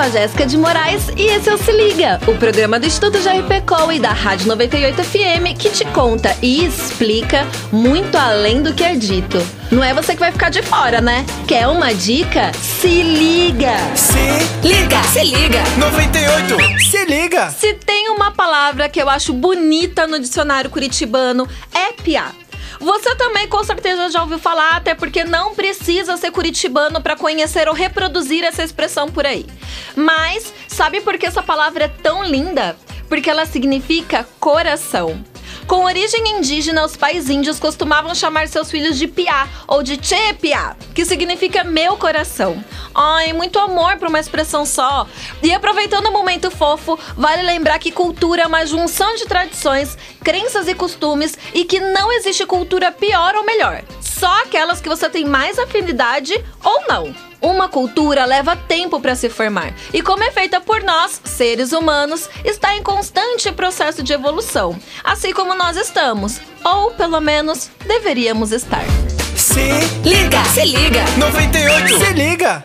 sou a Jéssica de Moraes e esse é o Se Liga, o programa do Estudo JRPCOL e da Rádio 98 FM que te conta e explica muito além do que é dito. Não é você que vai ficar de fora, né? Quer uma dica? Se liga! Se Liga, se liga. 98, se liga. Se tem uma palavra que eu acho bonita no dicionário curitibano, é piá. Você também com certeza já ouviu falar, até porque não precisa ser curitibano para conhecer ou reproduzir essa expressão por aí. Mas sabe por que essa palavra é tão linda? Porque ela significa coração. Com origem indígena, os pais índios costumavam chamar seus filhos de piá ou de tchê piá, que significa meu coração. Ai, muito amor para uma expressão só. E aproveitando o momento fofo, vale lembrar que cultura é uma junção de tradições, crenças e costumes e que não existe cultura pior ou melhor. Só aquelas que você tem mais afinidade ou não. Uma cultura leva tempo para se formar e, como é feita por nós, seres humanos, está em constante processo de evolução, assim como nós estamos, ou pelo menos deveríamos estar. Se Liga, se liga. 98, se liga.